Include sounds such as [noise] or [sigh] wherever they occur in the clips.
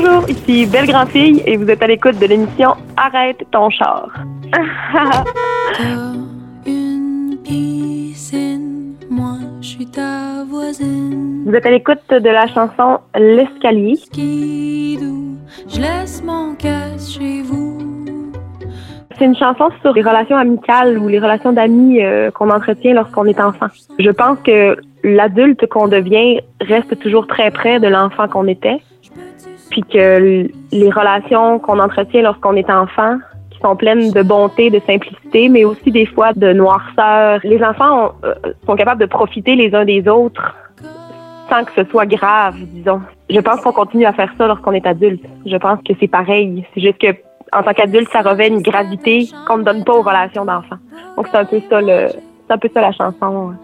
Bonjour, ici Belle Grand-Fille et vous êtes à l'écoute de l'émission Arrête ton char. une piscine, moi je suis ta voisine. Vous êtes à l'écoute de la chanson L'escalier. Skidoo, je laisse mon casse chez vous. C'est une chanson sur les relations amicales ou les relations d'amis euh, qu'on entretient lorsqu'on est enfant. Je pense que l'adulte qu'on devient reste toujours très près de l'enfant qu'on était, puis que les relations qu'on entretient lorsqu'on est enfant, qui sont pleines de bonté, de simplicité, mais aussi des fois de noirceur. Les enfants euh, sont capables de profiter les uns des autres sans que ce soit grave, disons. Je pense qu'on continue à faire ça lorsqu'on est adulte. Je pense que c'est pareil. C'est juste que en tant qu'adulte, ça revêt une gravité qu'on ne donne pas aux relations d'enfants. Donc c'est un peu ça le, c'est un peu ça la chanson.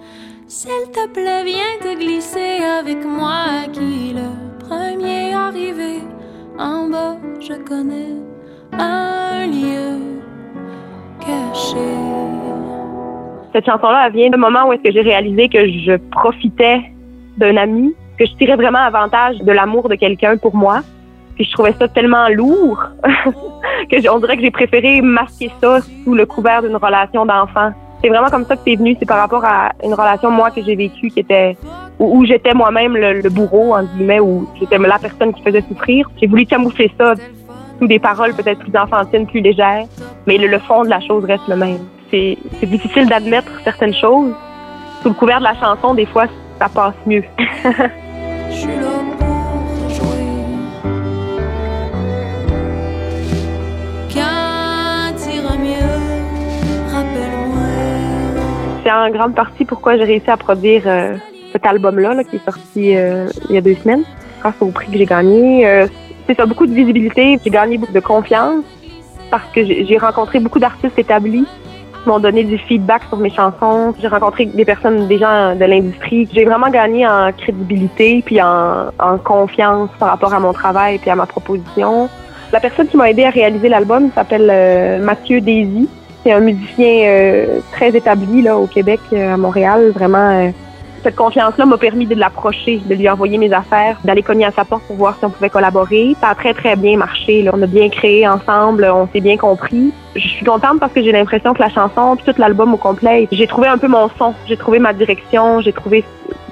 S'il te plaît, viens te glisser avec moi premier arrivé. En bas, je connais un lieu caché. Cette chanson-là, vient d'un moment où est-ce que j'ai réalisé que je profitais d'un ami, que je tirais vraiment avantage de l'amour de quelqu'un pour moi. Puis je trouvais ça tellement lourd [laughs] que on dirait que j'ai préféré masquer ça sous le couvert d'une relation d'enfant. C'est vraiment comme ça que c'est venu. C'est par rapport à une relation moi que j'ai vécue qui était où, où j'étais moi-même le, le bourreau en guillemets, où j'étais la personne qui faisait souffrir. J'ai voulu camoufler ça sous des paroles peut-être plus enfantines, plus légères, mais le, le fond de la chose reste le même. C'est difficile d'admettre certaines choses. Sous le couvert de la chanson, des fois, ça passe mieux. Je suis là pour jouer. Quand t'ira mieux, rappelle-moi. C'est en grande partie pourquoi j'ai réussi à produire euh, cet album-là, là, qui est sorti euh, il y a deux semaines, grâce au prix que j'ai gagné. Euh, c'est ça, beaucoup de visibilité. J'ai gagné beaucoup de confiance parce que j'ai rencontré beaucoup d'artistes établis qui m'ont donné du feedback sur mes chansons. J'ai rencontré des personnes, des gens de l'industrie. J'ai vraiment gagné en crédibilité puis en, confiance par rapport à mon travail puis à ma proposition. La personne qui m'a aidé à réaliser l'album s'appelle euh, Mathieu Daisy. C'est un musicien très établi là au Québec, à Montréal. Vraiment, cette confiance-là m'a permis de l'approcher, de lui envoyer mes affaires, d'aller cogner à sa porte pour voir si on pouvait collaborer. Ça a très très bien marché. On a bien créé ensemble, on s'est bien compris. Je suis contente parce que j'ai l'impression que la chanson, puis tout l'album au complet, j'ai trouvé un peu mon son, j'ai trouvé ma direction, j'ai trouvé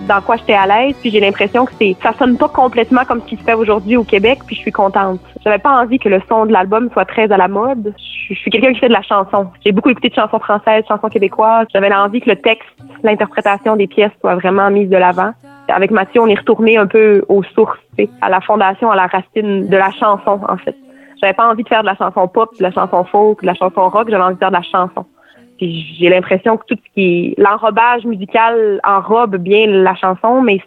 dans quoi j'étais à l'aise, puis j'ai l'impression que c'est ça sonne pas complètement comme ce qui se fait aujourd'hui au Québec, puis je suis contente. J'avais pas envie que le son de l'album soit très à la mode. Je, suis quelqu'un qui fait de la chanson. J'ai beaucoup écouté de chansons françaises, chansons québécoises. J'avais l'envie que le texte, l'interprétation des pièces soit vraiment mise de l'avant. Avec Mathieu, on est retourné un peu aux sources, à la fondation, à la racine de la chanson, en fait. J'avais pas envie de faire de la chanson pop, de la chanson folk, de la chanson rock, j'avais envie de faire de la chanson. J'ai l'impression que tout ce qui est l'enrobage musical enrobe bien la chanson, mais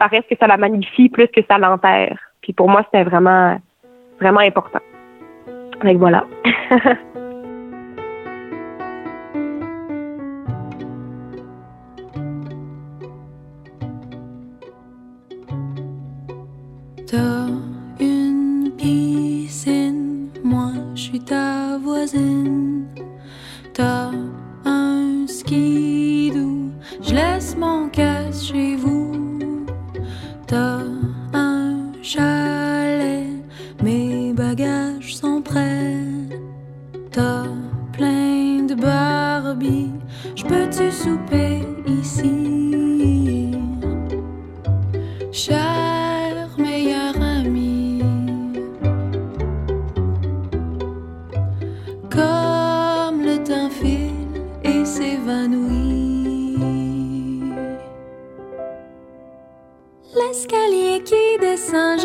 ça reste que ça la magnifie plus que ça l'enterre. Puis pour moi, c'était vraiment, vraiment important. Donc voilà. [laughs]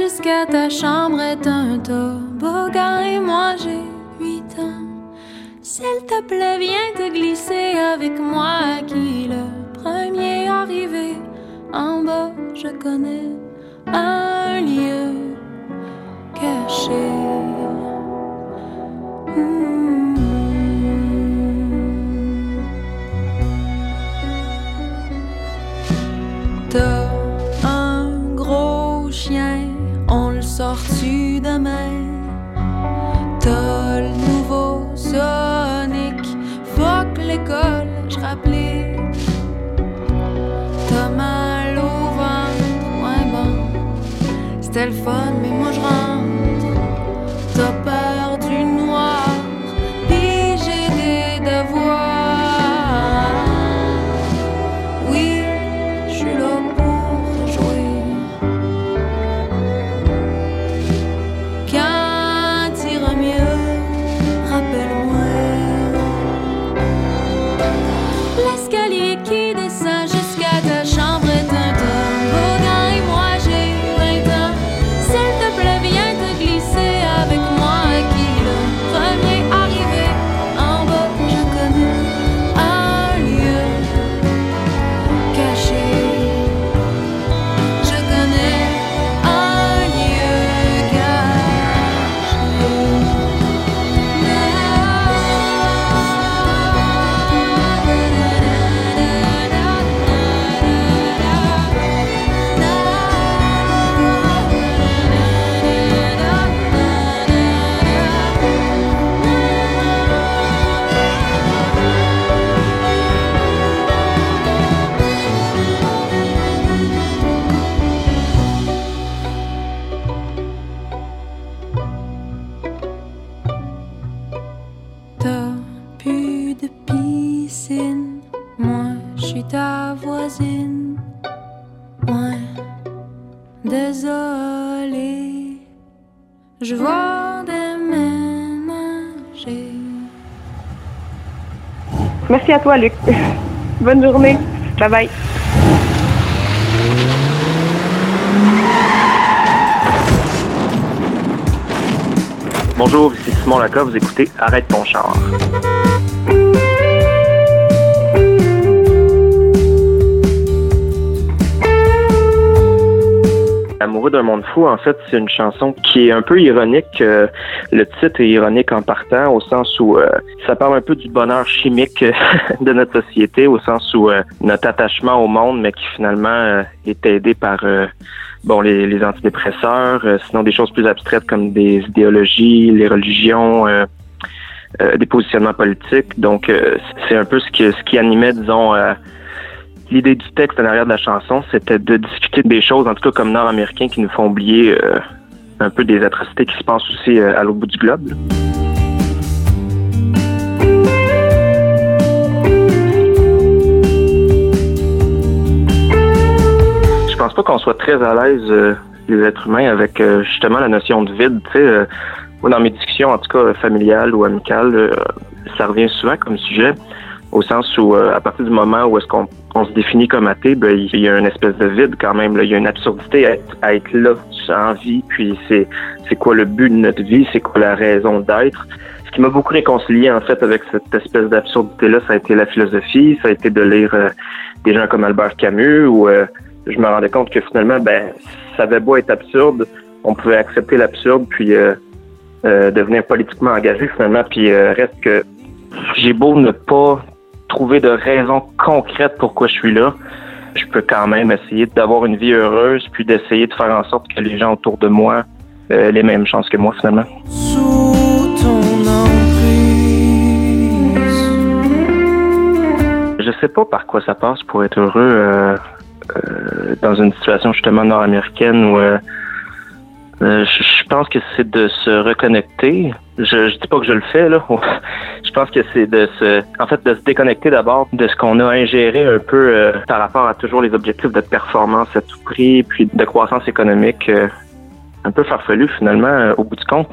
jusqu'à ta chambre est un toboggan et moi j'ai huit ans. S'il te plaît, viens te glisser avec moi qui le premier arrivé. En bas, je connais un lieu caché. Le nouveau Sonic, fuck l'école, je rappelais. T'as mal au ventre, ouais bon, c'était le fun, mais moi je Merci à toi, Luc. [laughs] Bonne journée. Bye bye. Bonjour, ici Simon Laca, vous écoutez Arrête ton char. Amoureux d'un monde fou, en fait, c'est une chanson qui est un peu ironique. Euh, le titre est ironique en partant, au sens où euh, ça parle un peu du bonheur chimique [laughs] de notre société, au sens où euh, notre attachement au monde, mais qui finalement est aidé par bon les, les antidépresseurs, sinon des choses plus abstraites comme des idéologies, les religions. des positionnements politiques. Donc, c'est un peu ce qui, ce qui animait, disons, L'idée du texte en arrière de la chanson, c'était de discuter des choses, en tout cas comme nord-américains, qui nous font oublier euh, un peu des atrocités qui se passent aussi euh, à l'autre bout du globe. Je pense pas qu'on soit très à l'aise, euh, les êtres humains, avec justement la notion de vide. Sais, dans mes discussions, en tout cas familiales ou amicales, ça revient souvent comme sujet au sens où à partir du moment où est-ce qu'on on se définit comme athée, ben, il y a une espèce de vide quand même. Il y a une absurdité à être, là, en vie, puis c'est, c'est quoi le but de notre vie, c'est quoi la raison d'être? Ce qui m'a beaucoup réconcilié en fait avec cette espèce d'absurdité-là, ça a été la philosophie, ça a été de lire euh, des gens comme Albert Camus, où euh, je me rendais compte que finalement, ben, ça avait beau être absurde, on pouvait accepter l'absurde, puis euh, devenir politiquement engagé finalement, puis reste que j'ai beau ne pas trouver de raisons concrètes pourquoi je suis là, je peux quand même essayer d'avoir une vie heureuse, puis d'essayer de faire en sorte que les gens autour de moi aient les mêmes chances que moi finalement. Sous ton Je sais pas par quoi ça passe pour être heureux euh, euh, dans une situation justement nord-américaine où euh, je pense que c'est de se reconnecter. Je, je dis pas que je le fais là. Je pense que c'est de se, en fait, de se déconnecter d'abord de ce qu'on a ingéré un peu euh, par rapport à toujours les objectifs de performance à tout prix, puis de croissance économique, euh, un peu farfelu finalement euh, au bout du compte.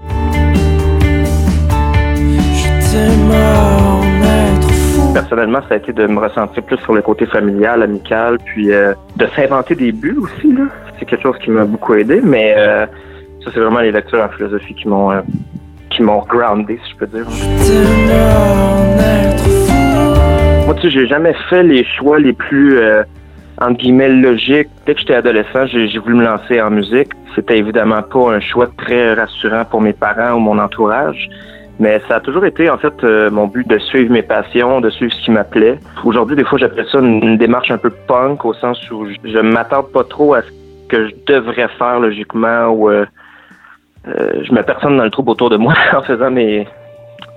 Personnellement, ça a été de me ressentir plus sur le côté familial, amical, puis de s'inventer des buts aussi. C'est quelque chose qui m'a beaucoup aidé, mais ça, c'est vraiment les lectures en philosophie qui m'ont qui m'ont groundé, si je peux dire. Moi, tu sais, j'ai jamais fait les choix les plus euh, guillemets logiques. Dès que j'étais adolescent, j'ai voulu me lancer en musique. C'était évidemment pas un choix très rassurant pour mes parents ou mon entourage. Mais ça a toujours été, en fait, euh, mon but de suivre mes passions, de suivre ce qui m'appelait. Aujourd'hui, des fois, j'appelle ça une, démarche un peu punk, au sens où je, m'attends pas trop à ce que je devrais faire logiquement ou euh, je mets personne dans le trouble autour de moi [laughs] en faisant mes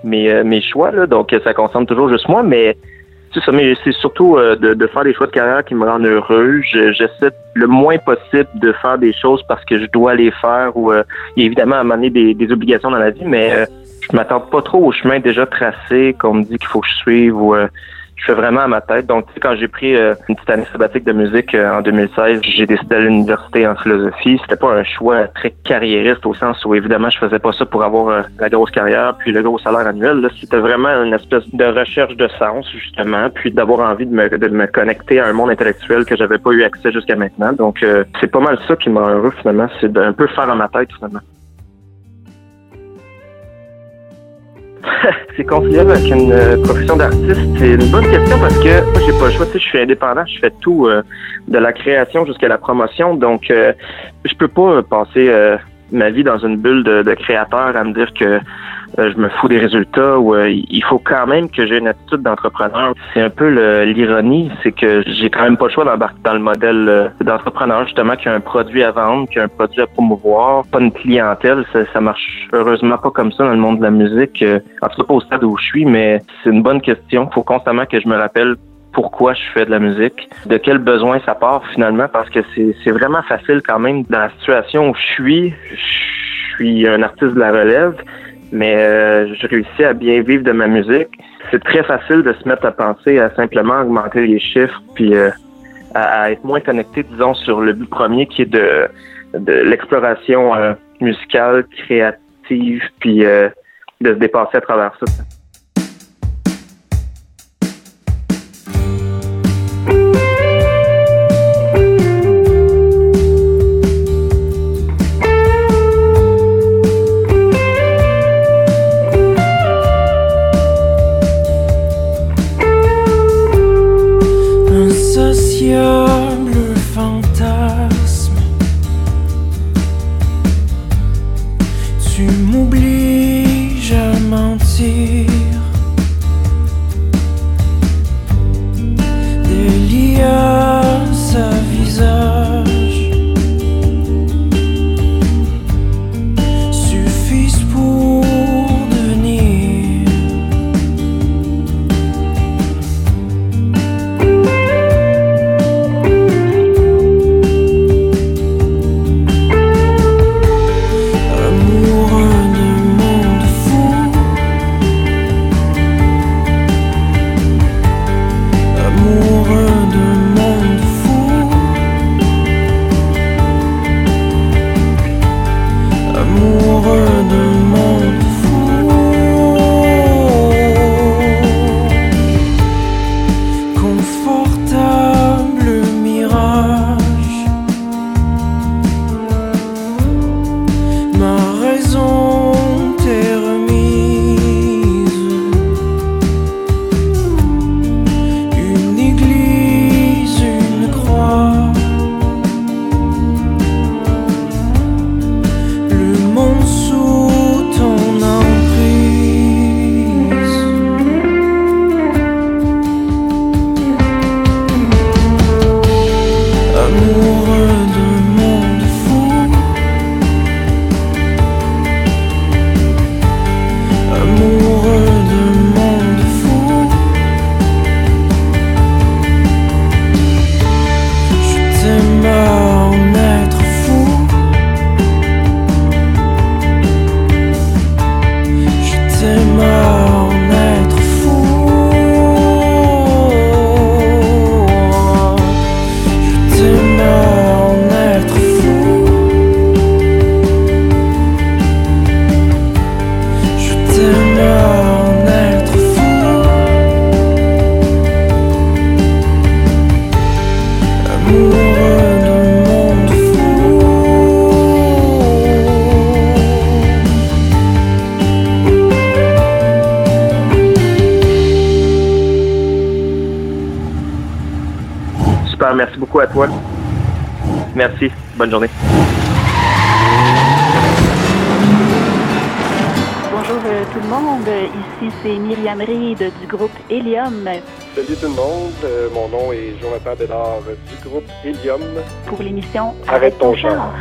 mes, euh, mes choix, là, donc ça concerne toujours juste moi, mais c'est ça, mais c'est surtout euh, de, de, faire des choix de carrière qui me rendent heureux. J'essaie le moins possible de faire des choses parce que je dois les faire ou il y a évidemment à des, des obligations dans la vie, mais je m'attends pas trop au chemin déjà tracé qu'on me dit qu'il faut que je suive ou je fais vraiment à ma tête. Donc, quand j'ai pris euh, une petite année sabbatique de musique euh, en 2016, j'ai décidé à l'université en philosophie. C'était pas un choix très carriériste au sens où, évidemment, je faisais pas ça pour avoir euh, la grosse carrière puis le gros salaire annuel. C'était vraiment une espèce de recherche de sens, justement, puis d'avoir envie de me, de me connecter à un monde intellectuel que j'avais pas eu accès jusqu'à maintenant. Donc, c'est pas mal ça qui m'a heureux, finalement. C'est d'un peu faire à ma tête, finalement. [laughs] c'est conciliable avec une euh, profession d'artiste? C'est une bonne question parce que moi, j'ai pas le choix. Tu sais, je suis indépendant, je fais tout euh, de la création jusqu'à la promotion. Donc, euh, je peux pas passer ma vie dans une bulle de, de créateur à me dire que euh, je me fous des résultats ou euh, il faut quand même que j'ai une attitude d'entrepreneur. C'est un peu l'ironie, c'est que j'ai quand même pas le choix d'embarquer dans le modèle euh, d'entrepreneur justement qui a un produit à vendre, qui a un produit à promouvoir, pas une clientèle. Ça, ça marche heureusement pas comme ça dans le monde de la musique. en tout cas pas au stade où je suis, mais c'est une bonne question. Faut constamment que je me rappelle pourquoi je fais de la musique, de quel besoin ça part finalement, parce que c'est vraiment facile quand même dans la situation où je suis. Je suis un artiste de la relève mais euh, je réussis à bien vivre de ma musique. C'est très facile de se mettre à penser à simplement augmenter les chiffres, puis euh, à, être moins connecté, disons, sur le but premier qui est de de l'exploration musicale, créative, puis de se dépasser à travers ça. Merci Bonne journée. Bonjour euh, tout le monde. Ici, c'est Myriam Reed du groupe Helium. Salut tout le monde. Euh, mon nom est Jonathan Bédard du groupe Helium. Pour l'émission Arrête ton char.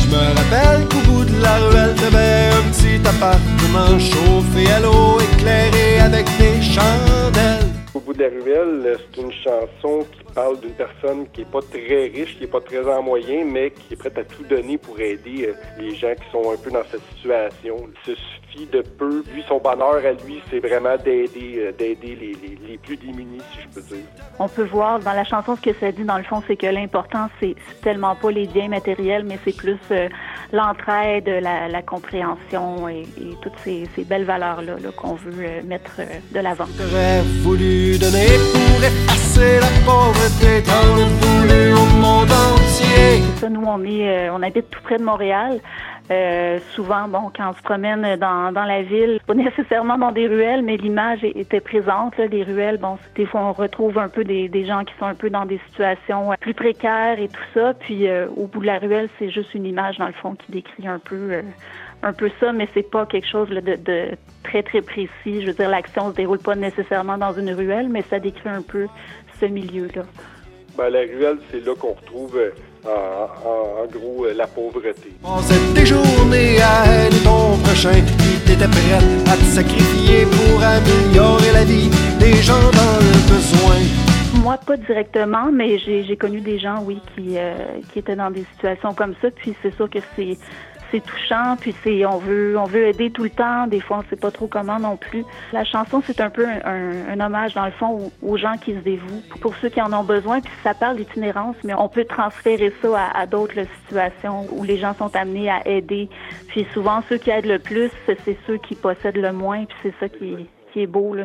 Je me rappelle qu'au bout de la ruelle, t'avais un petit appartement chauffé à l'eau, éclairé avec des chandelles. Au bout de la ruelle, c'est une chanson qui parle d'une personne qui est pas très riche, qui est pas très en moyen, mais qui est prête à tout donner pour aider euh, les gens qui sont un peu dans cette situation. Il se suffit de peu. Lui, son bonheur à lui, c'est vraiment d'aider euh, d'aider les, les, les, plus démunis, si je peux dire. On peut voir dans la chanson ce que ça dit, dans le fond, c'est que l'important, c'est tellement pas les biens matériels, mais c'est plus euh, l'entraide, la, la, compréhension et, et toutes ces, ces belles valeurs-là -là, qu'on veut euh, mettre de l'avant. J'aurais voulu donner pour effacer la pauvreté, voulu au monde entier. C'est ça, nous, on, est, on habite tout près de Montréal. Euh, souvent, bon, quand on se promène dans, dans la ville, pas nécessairement dans des ruelles, mais l'image était présente. Là, des ruelles, bon, des fois on retrouve un peu des, des, gens qui sont un peu dans des situations plus précaires et tout ça. Puis euh, au bout de la ruelle, c'est juste une image dans le fond qui décrit un peu, euh, un peu ça, mais c'est pas quelque chose là, de, de, très très précis. Je veux dire, l'action se déroule pas nécessairement dans une ruelle, mais ça décrit un peu ce milieu-là? Ben, la ruelle, c'est là qu'on retrouve en, en, en, gros la pauvreté. Passais tes journées à aider ton prochain qui t'était prêt à te sacrifier pour améliorer la vie des gens dans le besoin. Moi, pas directement, mais j'ai connu des gens, oui, qui, euh, qui étaient dans des situations comme ça. Puis c'est sûr que c'est c'est touchant, puis c'est on veut on veut aider tout le temps. Des fois, on sait pas trop comment non plus. La chanson, c'est un peu un, hommage dans le fond aux, gens qui se dévouent, pour ceux qui en ont besoin. Puis ça parle d'itinérance, mais on peut transférer ça à, d'autres situations où les gens sont amenés à aider. Puis souvent, ceux qui aident le plus, c'est ceux qui possèdent le moins. Puis c'est ça qui, qui est beau là.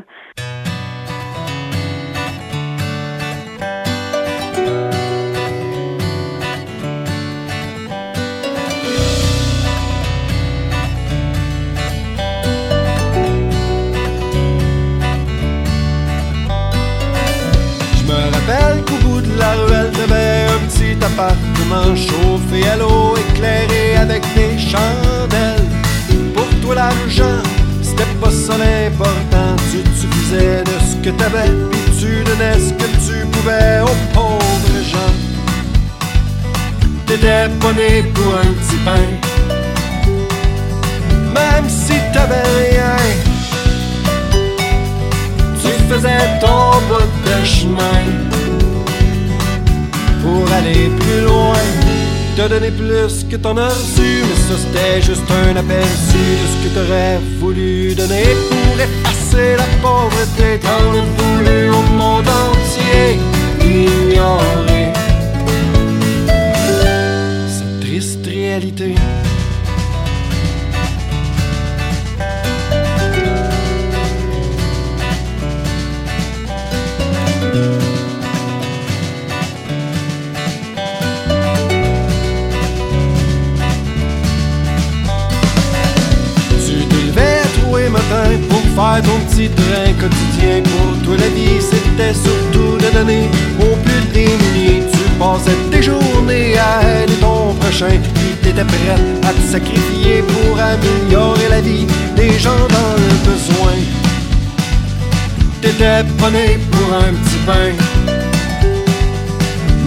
Appartement chauffé à l'eau, éclairé avec des chandelles. Pour toi l'argent, c'était pas ça l'important. Tu, tu faisais de ce que t'avais, puis tu donnais ce que tu pouvais aux pauvres gens. T'étais pas pour un petit pain, même si t'avais rien. Tu faisais ton bout de chemin pour aller plus loin. Te donner plus que t'en as reçu, mais ça c'était juste un aperçu de ce que t'aurais voulu donner pour effacer la pauvreté. T'en as voulu au monde entier ignorer cette triste réalité. Pour toi la vie c'était surtout de donner au plus démunis tu passais tes journées à aider ton prochain. Puis t'étais prêt à te sacrifier pour améliorer la vie des gens dans le besoin. T'étais pas né pour un petit pain.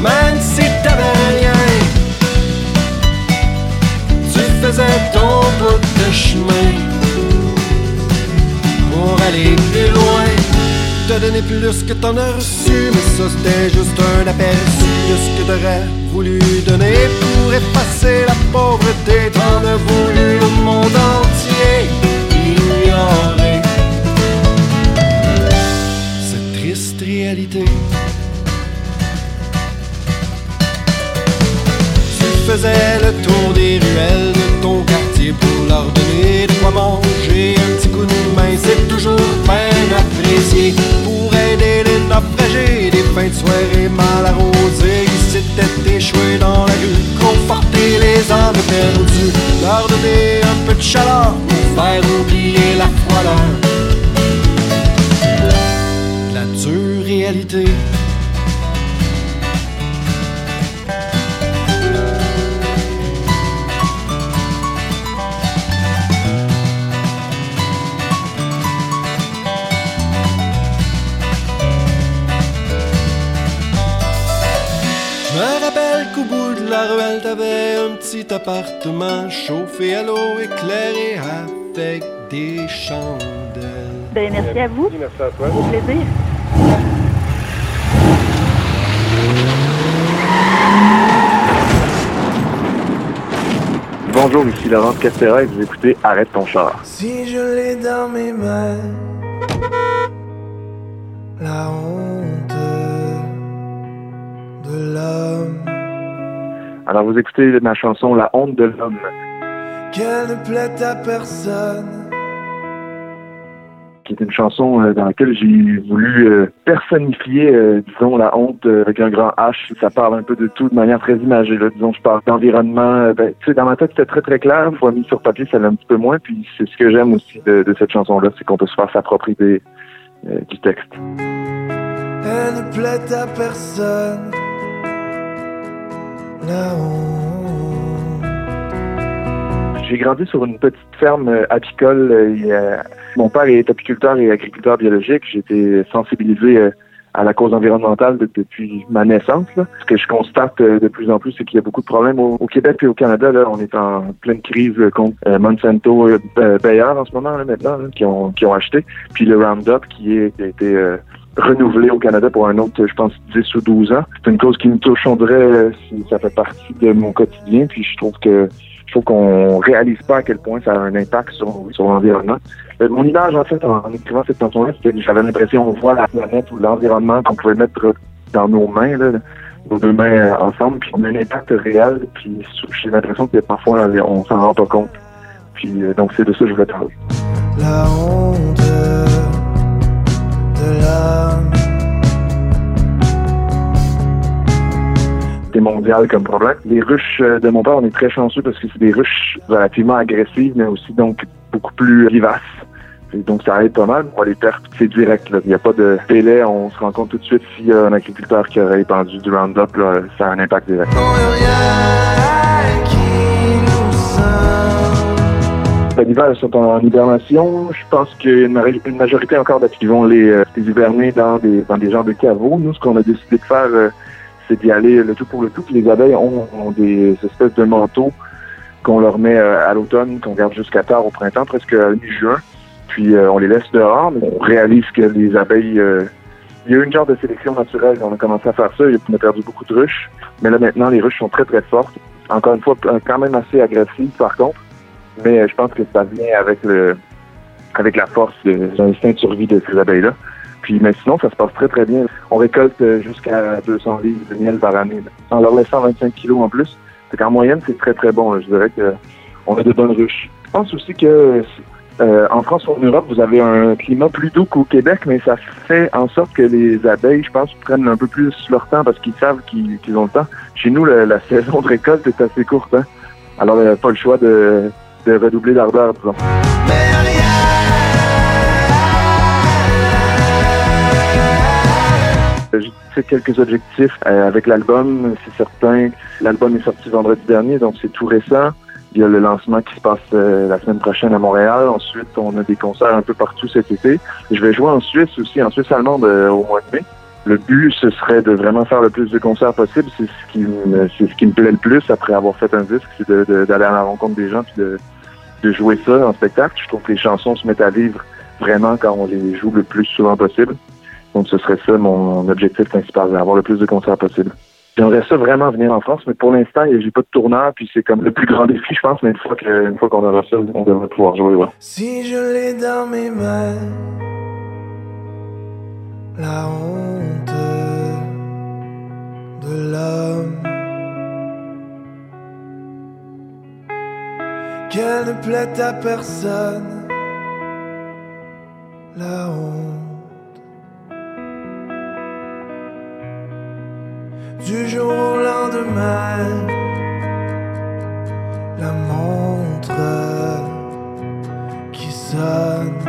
Même si t'avais rien tu faisais ton bout de chemin pour aller plus loin. Te donner plus que t'en as reçu, mais ça c'était juste un aperçu de ce que t'aurais voulu donner pour effacer la pauvreté. T'en as voulu le monde entier de chaleur pour faire oublier la froideur. La dure réalité. La ruelle, t'avais un petit appartement chauffé à l'eau, éclairé avec des chandelles. Ben, merci à vous. Merci à toi. Au plaisir. Bonjour, ici Laurent Castera et vous écoutez Arrête ton char. Si je l'ai dans mes mains, la honte de l'homme. Alors, vous écoutez ma chanson La honte de l'homme. Qu'elle ne plaît à personne. Qui est une chanson euh, dans laquelle j'ai voulu euh, personnifier, euh, disons, la honte avec un grand H. Ça parle un peu de tout de manière très imagée. Là. Disons, je parle d'environnement. Ben, tu sais, dans ma tête, c'était très, très clair. Une fois mis sur papier, ça l'est un petit peu moins. Puis c'est ce que j'aime aussi de, cette chanson-là, c'est qu'on peut se faire s'approprier du texte. Elle ne plaît à personne. J'ai grandi sur une petite ferme euh, apicole. Euh, mon père est apiculteur et agriculteur biologique. J'ai été sensibilisé euh, à la cause environnementale depuis ma naissance. Ce que je constate de plus en plus, c'est qu'il y a beaucoup de problèmes au, Québec et au Canada. Là, on est en pleine crise contre Monsanto Bayer en ce moment, maintenant, qui, ont, qui ont acheté. Puis le Roundup qui, est, qui a été renouvelé au Canada pour un autre, je pense, 10 ou 12 ans. C'est une cause qui me touche, on dirait, si ça fait partie de mon quotidien. Puis je trouve que Je trouve qu'on réalise pas à quel point ça a un impact sur, sur l'environnement. Euh, mon image, en fait, en, écrivant cette chanson-là, c'était que j'avais l'impression qu'on voit la planète ou l'environnement qu'on pouvait mettre dans nos mains, là, nos deux mains euh, ensemble, puis on a un impact réel, puis j'ai l'impression que parfois on s'en rend pas compte. Puis euh, donc c'est de ça que je voulais parler. C'est mondial comme problème. Les ruches euh, de mon père, on est très chanceux parce que c'est des ruches relativement agressives, mais aussi donc beaucoup plus vivaces. Et donc ça aide pas mal. Moi, les pertes, c'est direct. Là. Il n'y a pas de délai. On se rend compte tout de suite s'il y a un agriculteur qui aurait épandu du Roundup, là, ça a un impact direct. Les hivers sont en hibernation. Je pense qu'il y a une, majorité encore qui vont les, euh, les, hiberner dans des, dans des genres de caveaux. Nous, ce qu'on a décidé de faire, euh, c'est d'y aller le tout pour le tout. Puis les abeilles ont, des espèces de manteaux qu'on leur met euh, à l'automne, qu'on garde jusqu'à tard au printemps, presque à mi-juin. Puis on les laisse dehors, mais on réalise que les abeilles... il y a eu une genre de sélection naturelle. On a commencé à faire ça. On a perdu beaucoup de ruches. Mais là, maintenant, les ruches sont très, très fortes. Encore une fois, quand même assez agressives, par contre. Mais euh, je pense que ça vient avec la force de l'instinct de survie de ces abeilles-là. Puis, mais sinon, ça se passe très, très bien. On récolte euh, jusqu'à 200 livres de miel par année, en leur laissant 25 kilos en plus. C'est qu'en moyenne, c'est très, très bon. Je dirais que on a de bonnes ruches. Je pense aussi que euh, en France ou en Europe, vous avez un climat plus doux qu'au Québec, mais ça fait en sorte que les abeilles, je pense, prennent un peu plus leur temps parce qu'ils savent qu'ils ont le temps. Chez nous, la, [laughs] saison de récolte est assez courte. Hein? Alors, a pas le choix de, redoubler d'ardeur, disons. Quelques objectifs euh, avec l'album, c'est certain. L'album est sorti vendredi dernier, donc c'est tout récent. Il y a le lancement qui se passe euh, la semaine prochaine à Montréal. Ensuite, on a des concerts un peu partout cet été. Je vais jouer en Suisse aussi, en Suisse allemande euh, au mois de mai. Le but, ce serait de vraiment faire le plus de concerts possible. C'est ce qui me, c'est ce qui me plaît le plus après avoir fait un disque, c'est d'aller à la rencontre des gens puis de, de jouer ça en spectacle. Je trouve que les chansons se mettent à vivre vraiment quand on les joue le plus souvent possible. Donc, ce serait ça mon objectif principal, avoir le plus de concerts possible. J'aimerais ça vraiment venir en France, mais pour l'instant, j'ai pas de tourneur, puis c'est comme le plus grand [laughs] défi, je pense, mais une fois qu'on aura ça, on devrait pouvoir jouer. Si je l'ai dans mes mains, la honte de l'homme. qu'elle ne plaît à personne. La honte du jour au lendemain, la montre qui sonne.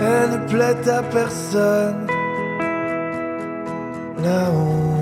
Elle ne plaît à personne. La honte.